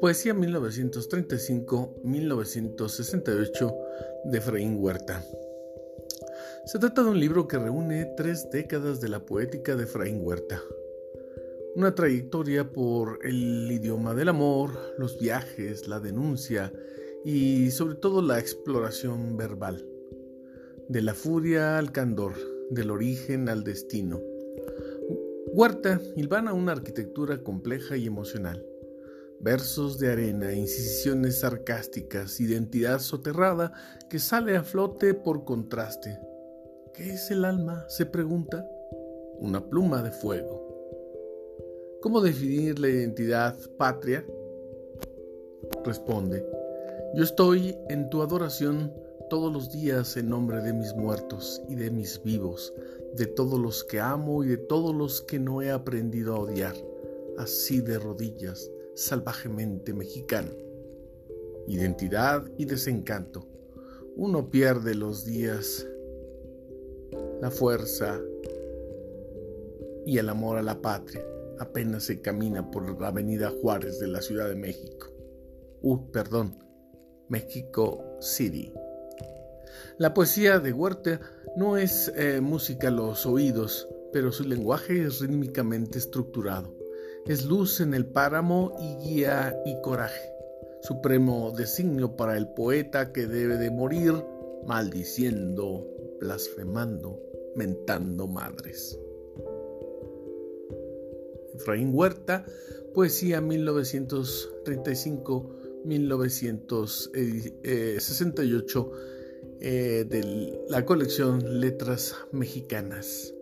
Poesía 1935-1968 de Efraín Huerta. Se trata de un libro que reúne tres décadas de la poética de Efraín Huerta. Una trayectoria por el idioma del amor, los viajes, la denuncia y sobre todo la exploración verbal. De la furia al candor, del origen al destino. Huerta hilvana una arquitectura compleja y emocional versos de arena, incisiones sarcásticas, identidad soterrada que sale a flote por contraste. ¿Qué es el alma? se pregunta. Una pluma de fuego. ¿Cómo definir la identidad patria? Responde, yo estoy en tu adoración todos los días en nombre de mis muertos y de mis vivos, de todos los que amo y de todos los que no he aprendido a odiar, así de rodillas, salvajemente mexicano. Identidad y desencanto. Uno pierde los días, la fuerza y el amor a la patria. Apenas se camina por la avenida Juárez de la Ciudad de México. Uh, perdón, México City. La poesía de Huerta no es eh, música a los oídos, pero su lenguaje es rítmicamente estructurado es luz en el páramo y guía y coraje, supremo designio para el poeta que debe de morir maldiciendo, blasfemando, mentando madres. Efraín Huerta, Poesía 1935-1968 eh, de la colección Letras Mexicanas.